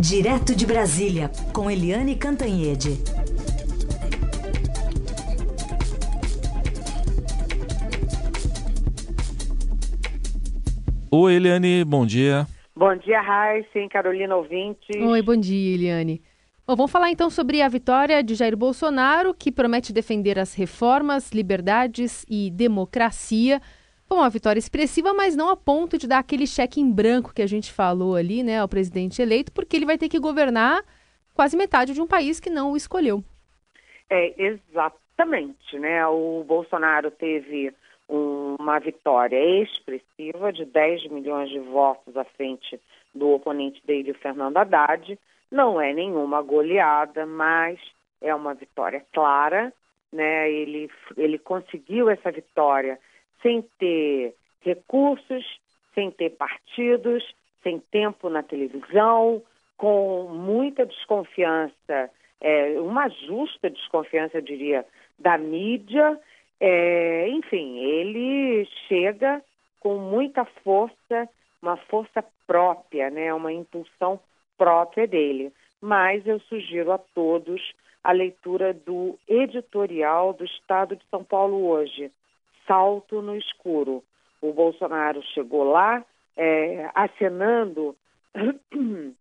Direto de Brasília, com Eliane Cantanhede. Oi, Eliane, bom dia. Bom dia, Raíssa, Carolina ouvinte. Oi, bom dia, Eliane. Bom, vamos falar então sobre a vitória de Jair Bolsonaro, que promete defender as reformas, liberdades e democracia. Bom, uma vitória expressiva, mas não a ponto de dar aquele cheque em branco que a gente falou ali, né, ao presidente eleito, porque ele vai ter que governar quase metade de um país que não o escolheu. É, exatamente, né? O Bolsonaro teve um, uma vitória expressiva de 10 milhões de votos à frente do oponente dele, o Fernando Haddad. Não é nenhuma goleada, mas é uma vitória clara, né? Ele, ele conseguiu essa vitória sem ter recursos, sem ter partidos, sem tempo na televisão, com muita desconfiança, é, uma justa desconfiança, eu diria, da mídia. É, enfim, ele chega com muita força, uma força própria, né, uma impulsão própria dele. Mas eu sugiro a todos a leitura do editorial do Estado de São Paulo hoje, salto no escuro. O Bolsonaro chegou lá é, acenando,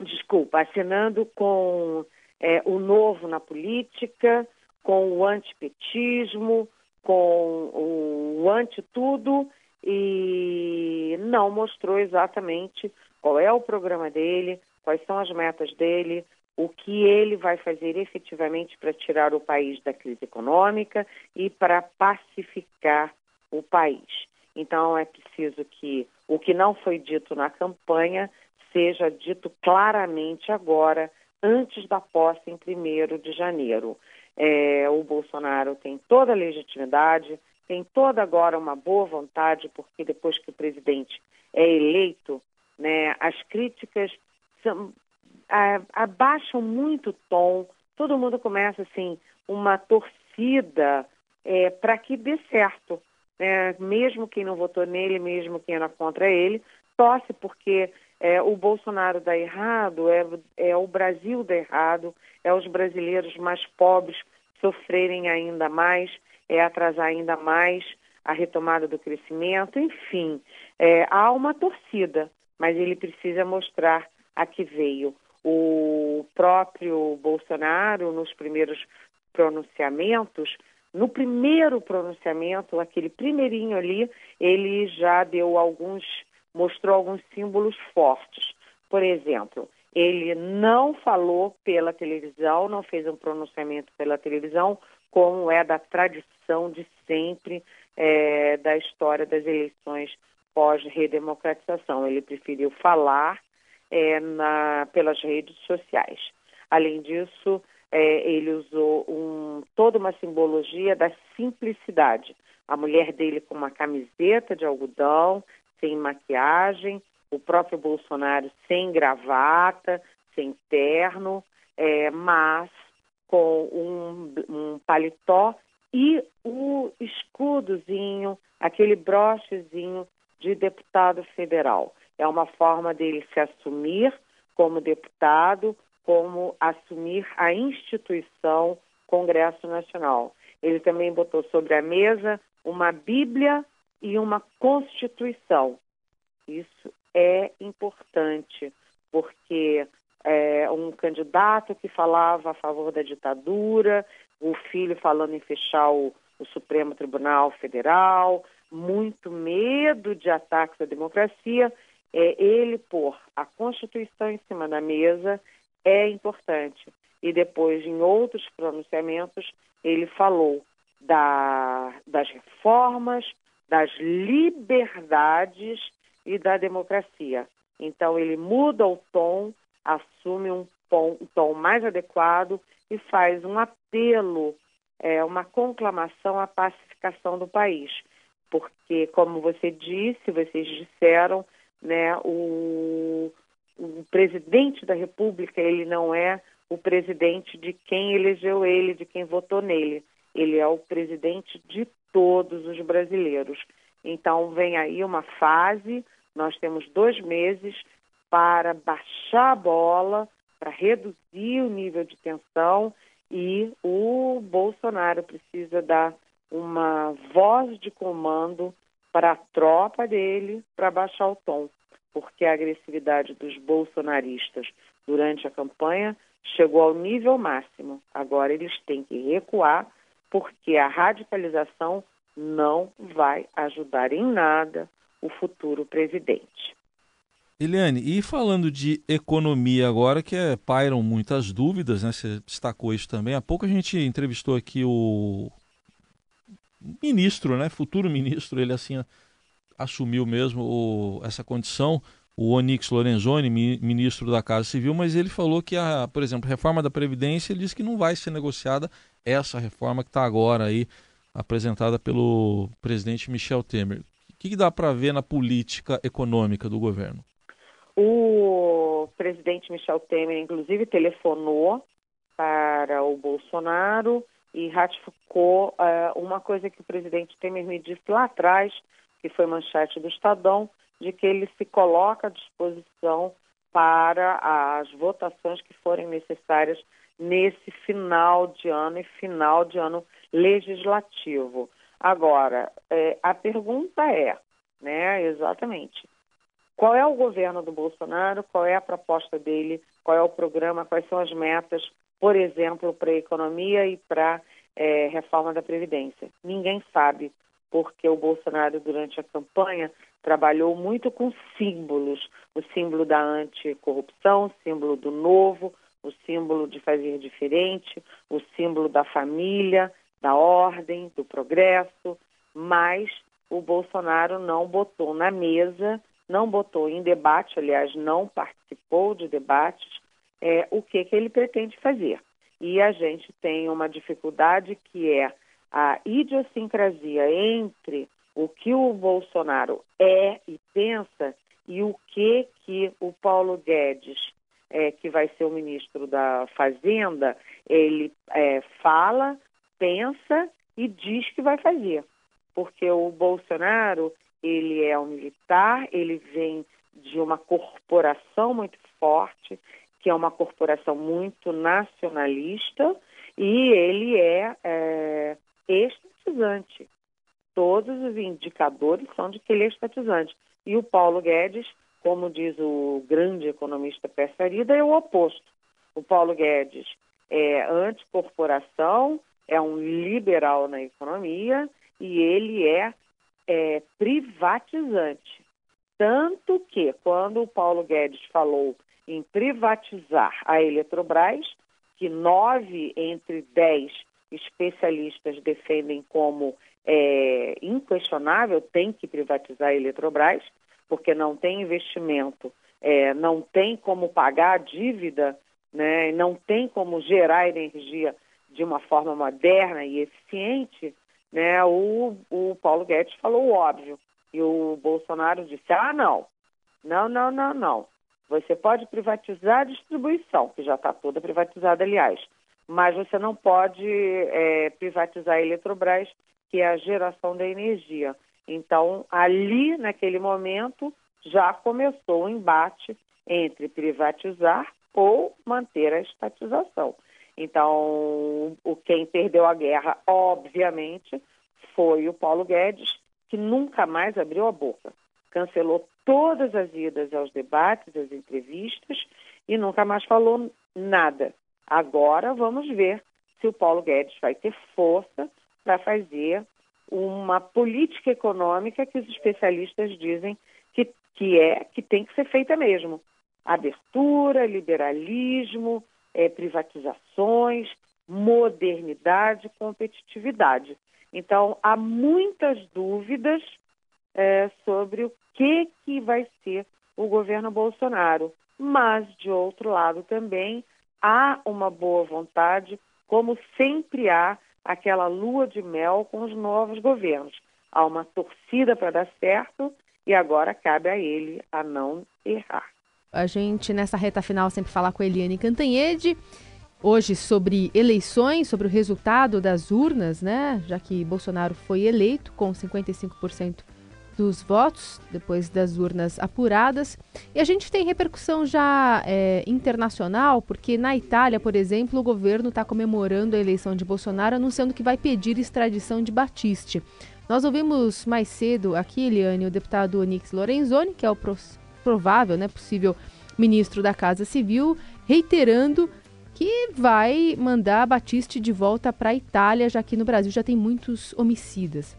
desculpa, acenando com é, o novo na política, com o antipetismo, com o anti-tudo e não mostrou exatamente qual é o programa dele, quais são as metas dele, o que ele vai fazer efetivamente para tirar o país da crise econômica e para pacificar o país. Então é preciso que o que não foi dito na campanha seja dito claramente agora, antes da posse em 1 de janeiro. É, o Bolsonaro tem toda a legitimidade, tem toda agora uma boa vontade, porque depois que o presidente é eleito, né, as críticas são, abaixam muito o tom, todo mundo começa assim, uma torcida é, para que dê certo. É, mesmo quem não votou nele, mesmo quem era contra ele, torce porque é, o Bolsonaro dá errado, é, é o Brasil dá errado, é os brasileiros mais pobres sofrerem ainda mais, é atrasar ainda mais a retomada do crescimento, enfim, é, há uma torcida, mas ele precisa mostrar a que veio o próprio Bolsonaro, nos primeiros pronunciamentos, no primeiro pronunciamento, aquele primeirinho ali, ele já deu alguns, mostrou alguns símbolos fortes. Por exemplo, ele não falou pela televisão, não fez um pronunciamento pela televisão, como é da tradição de sempre é, da história das eleições pós-redemocratização. Ele preferiu falar é, na, pelas redes sociais. Além disso, é, ele usou um, toda uma simbologia da simplicidade. A mulher dele com uma camiseta de algodão, sem maquiagem, o próprio Bolsonaro sem gravata, sem terno, é, mas com um, um paletó e o escudozinho, aquele brochezinho de deputado federal. É uma forma dele se assumir como deputado, como assumir a instituição Congresso Nacional. Ele também botou sobre a mesa uma Bíblia e uma Constituição. Isso é importante, porque é, um candidato que falava a favor da ditadura, o filho falando em fechar o, o Supremo Tribunal Federal, muito medo de ataques à democracia, é, ele pôr a Constituição em cima da mesa é importante. E depois, em outros pronunciamentos, ele falou da, das reformas, das liberdades e da democracia. Então, ele muda o tom, assume um tom, mais adequado e faz um apelo, é, uma conclamação à pacificação do país. Porque, como você disse, vocês disseram, né, o, o presidente da República, ele não é o presidente de quem elegeu ele, de quem votou nele. Ele é o presidente de todos os brasileiros. Então, vem aí uma fase, nós temos dois meses para baixar a bola, para reduzir o nível de tensão e o Bolsonaro precisa dar uma voz de comando para a tropa dele para baixar o tom, porque a agressividade dos bolsonaristas durante a campanha chegou ao nível máximo. Agora eles têm que recuar, porque a radicalização não vai ajudar em nada o futuro presidente. Eliane, e falando de economia agora, que é, pairam muitas dúvidas, né? Você destacou isso também. Há pouco a gente entrevistou aqui o ministro, né? Futuro ministro, ele assim assumiu mesmo o, essa condição, o Onyx Lorenzoni, ministro da Casa Civil, mas ele falou que a, por exemplo, a reforma da Previdência, ele disse que não vai ser negociada essa reforma que está agora aí apresentada pelo presidente Michel Temer. O que, que dá para ver na política econômica do governo? O presidente Michel Temer, inclusive, telefonou para o Bolsonaro e ratificou uh, uma coisa que o presidente Temer me disse lá atrás, que foi manchete do Estadão, de que ele se coloca à disposição para as votações que forem necessárias nesse final de ano e final de ano legislativo. Agora, é, a pergunta é, né, exatamente, qual é o governo do Bolsonaro, qual é a proposta dele, qual é o programa, quais são as metas, por exemplo, para a economia e para é, reforma da Previdência. Ninguém sabe, porque o Bolsonaro, durante a campanha, trabalhou muito com símbolos, o símbolo da anticorrupção, o símbolo do novo, o símbolo de fazer diferente, o símbolo da família, da ordem, do progresso, mas o Bolsonaro não botou na mesa não botou em debate, aliás, não participou de debates, é, o que, que ele pretende fazer. E a gente tem uma dificuldade que é a idiosincrasia entre o que o Bolsonaro é e pensa e o que que o Paulo Guedes, é, que vai ser o ministro da Fazenda, ele é, fala, pensa e diz que vai fazer. Porque o Bolsonaro, ele é um militar, ele vem de uma corporação muito forte, que é uma corporação muito nacionalista, e ele é, é estatizante. Todos os indicadores são de que ele é estatizante. E o Paulo Guedes, como diz o grande economista Persarida, é o oposto. O Paulo Guedes é anticorporação, é um liberal na economia e ele é é, privatizante. Tanto que, quando o Paulo Guedes falou em privatizar a Eletrobras, que nove entre dez especialistas defendem como é, inquestionável, tem que privatizar a Eletrobras, porque não tem investimento, é, não tem como pagar a dívida, né, não tem como gerar energia de uma forma moderna e eficiente, né, o, o Paulo Guedes falou o óbvio. E o Bolsonaro disse: ah, não, não, não, não, não. Você pode privatizar a distribuição, que já está toda privatizada, aliás, mas você não pode é, privatizar a Eletrobras, que é a geração da energia. Então, ali, naquele momento, já começou o embate entre privatizar ou manter a estatização. Então, o quem perdeu a guerra, obviamente, foi o Paulo Guedes, que nunca mais abriu a boca. Cancelou todas as idas aos debates, às entrevistas e nunca mais falou nada. Agora vamos ver se o Paulo Guedes vai ter força para fazer uma política econômica que os especialistas dizem que, que é que tem que ser feita mesmo. Abertura, liberalismo, é, privatizações, modernidade, competitividade. Então, há muitas dúvidas é, sobre o que, que vai ser o governo Bolsonaro. Mas, de outro lado, também há uma boa vontade, como sempre há aquela lua de mel com os novos governos. Há uma torcida para dar certo e agora cabe a ele a não errar. A gente, nessa reta final, sempre fala com a Eliane Cantanhede, hoje sobre eleições, sobre o resultado das urnas, né? Já que Bolsonaro foi eleito com 55% dos votos, depois das urnas apuradas. E a gente tem repercussão já é, internacional, porque na Itália, por exemplo, o governo está comemorando a eleição de Bolsonaro, anunciando que vai pedir extradição de Batiste. Nós ouvimos mais cedo aqui, Eliane, o deputado Onix Lorenzoni, que é o provável, né, possível ministro da Casa Civil, reiterando que vai mandar Batiste de volta para a Itália, já que no Brasil já tem muitos homicidas.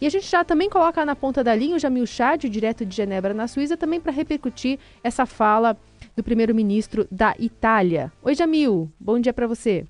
E a gente já também coloca na ponta da linha o Jamil Chad, direto de Genebra, na Suíça, também para repercutir essa fala do primeiro-ministro da Itália. Oi, Jamil, bom dia para você.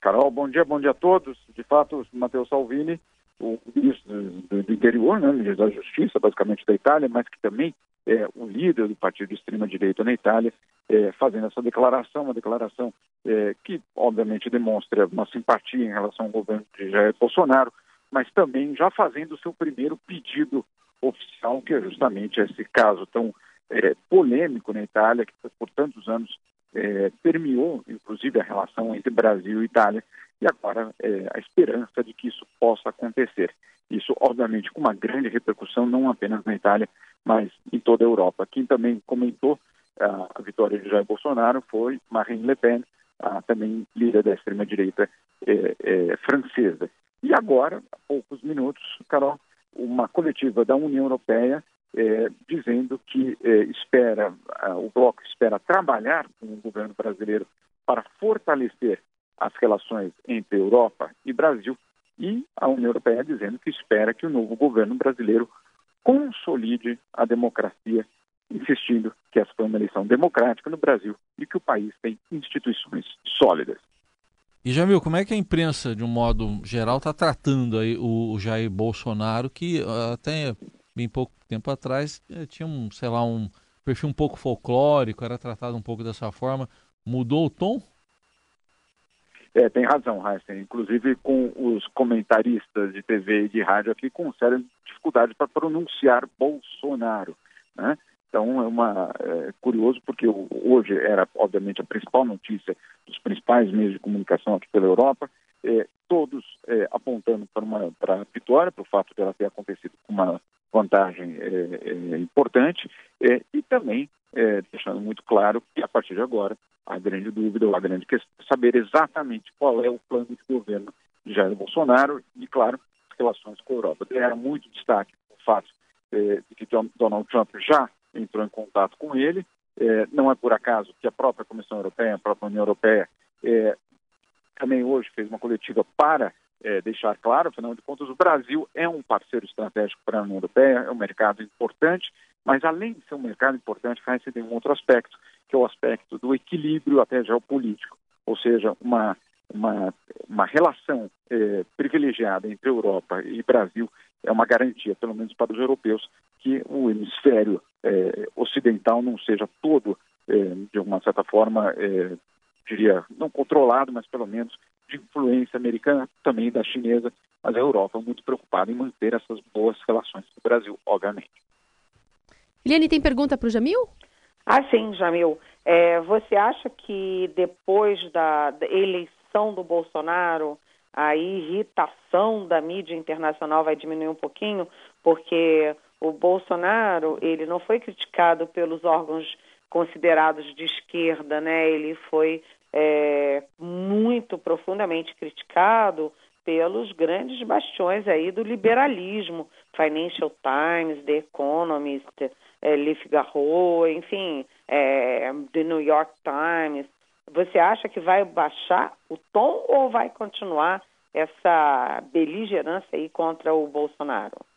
Carol, bom dia, bom dia a todos. De fato, Matteo Salvini, o ministro do, do interior, né, ministro da Justiça, basicamente da Itália, mas que também é o líder do partido de extrema-direita na Itália, é, fazendo essa declaração, uma declaração é, que, obviamente, demonstra uma simpatia em relação ao governo de Jair Bolsonaro, mas também já fazendo o seu primeiro pedido oficial, que é justamente esse caso tão é, polêmico na Itália, que por tantos anos é, permeou, inclusive, a relação entre Brasil e Itália, e agora é, a esperança de que isso possa acontecer. Isso, obviamente, com uma grande repercussão, não apenas na Itália, mas em toda a Europa. Quem também comentou a vitória de Jair Bolsonaro foi Marine Le Pen, também líder da extrema-direita é, é, francesa. E agora, há poucos minutos, Carol, uma coletiva da União Europeia é, dizendo que é, espera, o bloco espera trabalhar com o governo brasileiro para fortalecer as relações entre Europa e Brasil, e a União Europeia dizendo que espera que o novo governo brasileiro consolide a democracia, insistindo que essa foi uma eleição democrática no Brasil e que o país tem instituições sólidas. E Jamil, como é que a imprensa, de um modo geral, está tratando aí o, Jair Bolsonaro, que ah, até bem pouco tempo atrás eh, tinha um, sei lá, um perfil um pouco folclórico, era tratado um pouco dessa forma. Mudou o tom? É, tem razão, Heisen. Inclusive com os comentaristas de TV e de rádio aqui com séria dificuldade para pronunciar Bolsonaro. Né? Então é uma é, curioso porque hoje era obviamente a principal notícia dos principais meios de comunicação aqui pela Europa, é, todos é, apontando para uma para a vitória, para o fato dela ter acontecido com uma vantagem é, é, importante é, e também deixando muito claro que a partir de agora a grande dúvida ou a grande questão é saber exatamente qual é o plano de governo de Jair Bolsonaro e claro relações com a Europa. Era muito destaque o fato de que Donald Trump já entrou em contato com ele. É, não é por acaso que a própria Comissão Europeia, a própria União Europeia, é, também hoje fez uma coletiva para é, deixar claro, afinal de contas, o Brasil é um parceiro estratégico para a União Europeia, é um mercado importante, mas além de ser um mercado importante, Heinz tem um outro aspecto, que é o aspecto do equilíbrio até geopolítico, ou seja, uma, uma, uma relação é, privilegiada entre Europa e Brasil é uma garantia, pelo menos para os europeus, que o hemisfério é, ocidental não seja todo, é, de uma certa forma, é, diria, não controlado, mas pelo menos de influência americana, também da chinesa, mas a Europa muito preocupada em manter essas boas relações com o Brasil, obviamente. Eliane, tem pergunta para o Jamil? Ah, sim, Jamil. É, você acha que depois da, da eleição do Bolsonaro, a irritação da mídia internacional vai diminuir um pouquinho? Porque o Bolsonaro, ele não foi criticado pelos órgãos considerados de esquerda, né? Ele foi é, muito profundamente criticado pelos grandes bastiões aí do liberalismo, Financial Times, The Economist, é, Le Figaro, enfim, é, The New York Times. Você acha que vai baixar o tom ou vai continuar essa beligerância aí contra o Bolsonaro?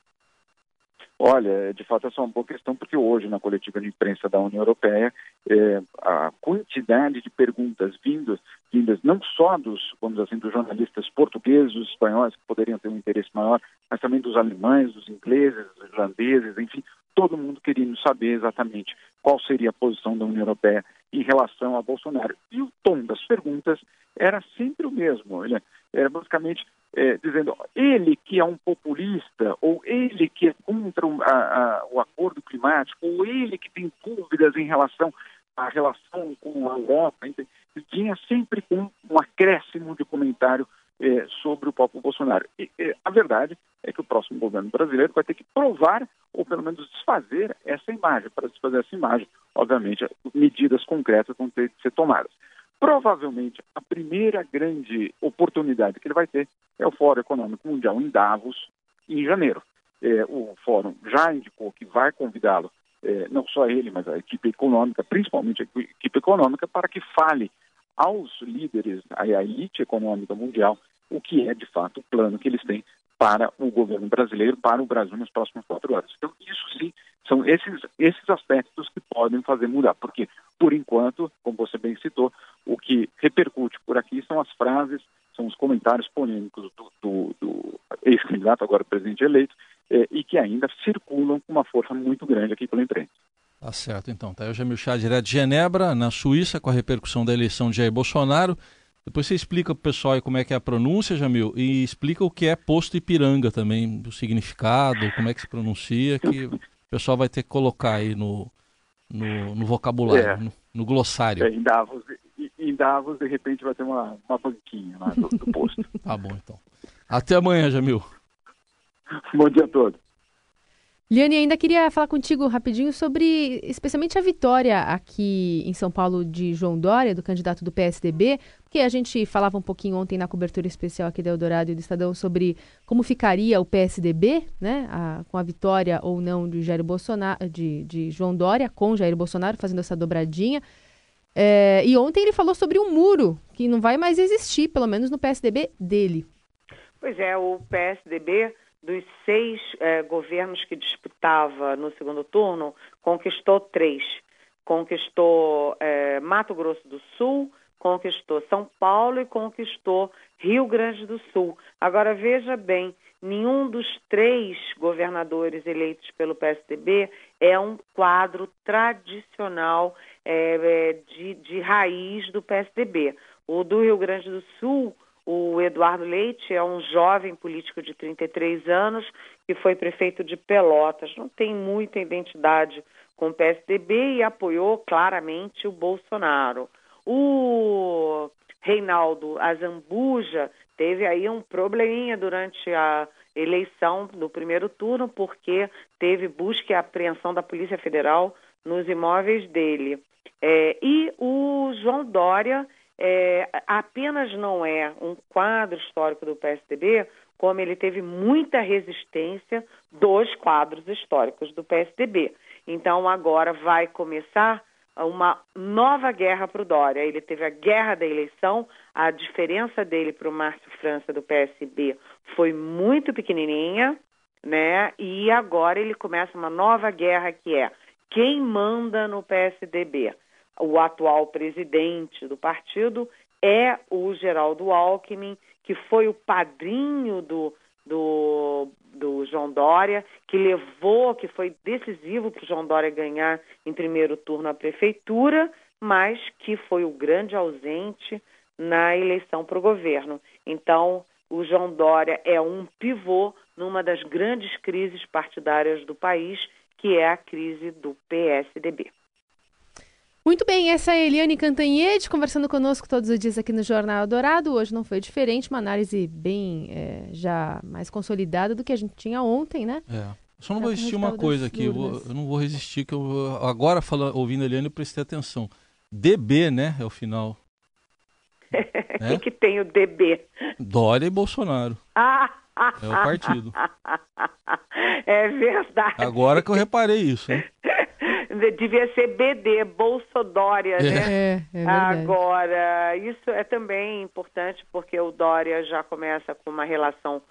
Olha, de fato essa é uma boa questão, porque hoje na coletiva de imprensa da União Europeia, é, a quantidade de perguntas vindas, vindas não só dos, vamos assim, dos jornalistas portugueses, dos espanhóis, que poderiam ter um interesse maior, mas também dos alemães, dos ingleses, dos irlandeses, enfim, todo mundo querendo saber exatamente qual seria a posição da União Europeia em relação a Bolsonaro. E o tom das perguntas era sempre o mesmo. Ele era basicamente é, dizendo ele que é um populista, ou ele que é contra o, a, a, o acordo climático, ou ele que tem dúvidas em relação à relação com a Europa, tinha sempre um, um acréscimo de comentário eh, sobre o próprio Bolsonaro. E, eh, a verdade é que o próximo governo brasileiro vai ter que provar, ou pelo menos desfazer essa imagem. Para desfazer essa imagem, obviamente, medidas concretas vão ter que ser tomadas. Provavelmente, a primeira grande oportunidade que ele vai ter é o Fórum Econômico Mundial em Davos, em janeiro. É, o Fórum já indicou que vai convidá-lo, é, não só ele, mas a equipe econômica, principalmente a equipe econômica, para que fale aos líderes, à elite econômica mundial, o que é de fato o plano que eles têm para o governo brasileiro, para o Brasil nos próximos quatro anos. Então, isso sim, são esses, esses aspectos que podem fazer mudar, porque, por enquanto, como você bem citou, o que repercute por aqui são as frases, são os comentários polêmicos do, do, do ex-candidato, agora presidente eleito, eh, e que ainda circulam com uma força muito grande aqui pela imprensa. Tá certo, então. Tá aí o Jamil Chá, direto de Genebra, na Suíça, com a repercussão da eleição de Jair Bolsonaro. Depois você explica para o pessoal aí como é que é a pronúncia, Jamil, e explica o que é posto Ipiranga também, o significado, como é que se pronuncia, que o pessoal vai ter que colocar aí no, no, no vocabulário, é. no, no, glossário. É, em, Davos, de repente, vai ter uma, uma banquinha lá do, do posto. tá bom, então. Até amanhã, Jamil. Bom dia a todos. Liane, ainda queria falar contigo rapidinho sobre, especialmente a vitória aqui em São Paulo de João Dória, do candidato do PSDB, porque a gente falava um pouquinho ontem na cobertura especial aqui da Eldorado e do Estadão sobre como ficaria o PSDB, né, a, com a vitória ou não de Jair Bolsonaro, de, de João Dória com Jair Bolsonaro fazendo essa dobradinha. É, e ontem ele falou sobre um muro que não vai mais existir, pelo menos no PSDB dele. Pois é, o PSDB dos seis eh, governos que disputava no segundo turno, conquistou três. Conquistou eh, Mato Grosso do Sul, conquistou São Paulo e conquistou Rio Grande do Sul. Agora veja bem, nenhum dos três governadores eleitos pelo PSDB é um quadro tradicional é, de, de raiz do PSDB. O do Rio Grande do Sul o Eduardo Leite é um jovem político de 33 anos que foi prefeito de Pelotas. Não tem muita identidade com o PSDB e apoiou claramente o Bolsonaro. O Reinaldo Azambuja teve aí um probleminha durante a eleição do primeiro turno, porque teve busca e apreensão da Polícia Federal nos imóveis dele. É, e o João Dória é, apenas não é um quadro histórico do PSDB, como ele teve muita resistência dos quadros históricos do PSDB. Então agora vai começar uma nova guerra para o Dória. Ele teve a guerra da eleição, a diferença dele para o Márcio França do PSB foi muito pequenininha, né? E agora ele começa uma nova guerra que é quem manda no PSDB o atual presidente do partido é o Geraldo Alckmin, que foi o padrinho do, do, do João Dória, que levou, que foi decisivo para o João Dória ganhar em primeiro turno a prefeitura, mas que foi o grande ausente na eleição para o governo. Então, o João Dória é um pivô numa das grandes crises partidárias do país, que é a crise do PSDB. Muito bem, essa é a Eliane Cantanhede conversando conosco todos os dias aqui no Jornal Dourado. Hoje não foi diferente, uma análise bem é, já mais consolidada do que a gente tinha ontem, né? É. Só não vou resistir uma coisa aqui, eu, vou, eu, não vou resistir, que eu agora falando, ouvindo a Eliane eu prestei atenção. DB, né, é o final. O é? que, que tem o DB? Dória e Bolsonaro. Ah! É o partido. É verdade. Agora que eu reparei isso, né? devia ser BD, Bolsodória, é. né? É, é Agora, isso é também importante porque o Dória já começa com uma relação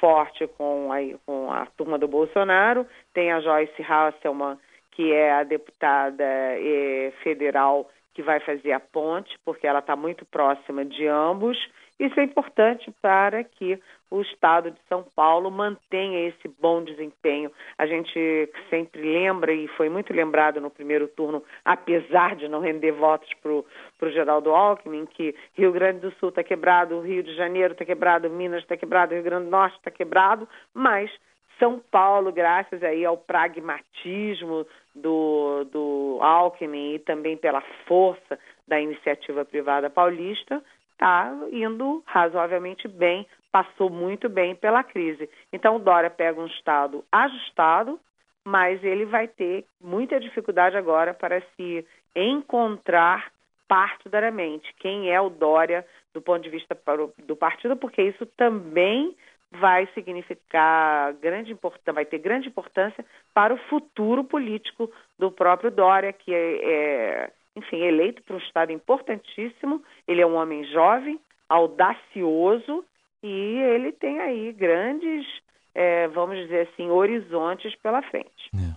forte com a, com a turma do Bolsonaro. Tem a Joyce Hasselman, que é a deputada eh, federal que vai fazer a ponte, porque ela está muito próxima de ambos. Isso é importante para que o Estado de São Paulo mantenha esse bom desempenho. A gente sempre lembra, e foi muito lembrado no primeiro turno, apesar de não render votos para o Geraldo Alckmin, que Rio Grande do Sul está quebrado, Rio de Janeiro está quebrado, Minas está quebrado, Rio Grande do Norte está quebrado, mas são Paulo, graças aí ao pragmatismo do, do Alckmin e também pela força da iniciativa privada paulista, está indo razoavelmente bem, passou muito bem pela crise. Então, o Dória pega um Estado ajustado, mas ele vai ter muita dificuldade agora para se encontrar partidariamente. Quem é o Dória do ponto de vista do partido, porque isso também vai significar grande importância, vai ter grande importância para o futuro político do próprio Dória, que é, é enfim, eleito para um estado importantíssimo. Ele é um homem jovem, audacioso e ele tem aí grandes, é, vamos dizer assim, horizontes pela frente. É.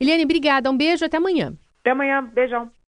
Eliane, obrigada. Um beijo, até amanhã. Até amanhã, beijão.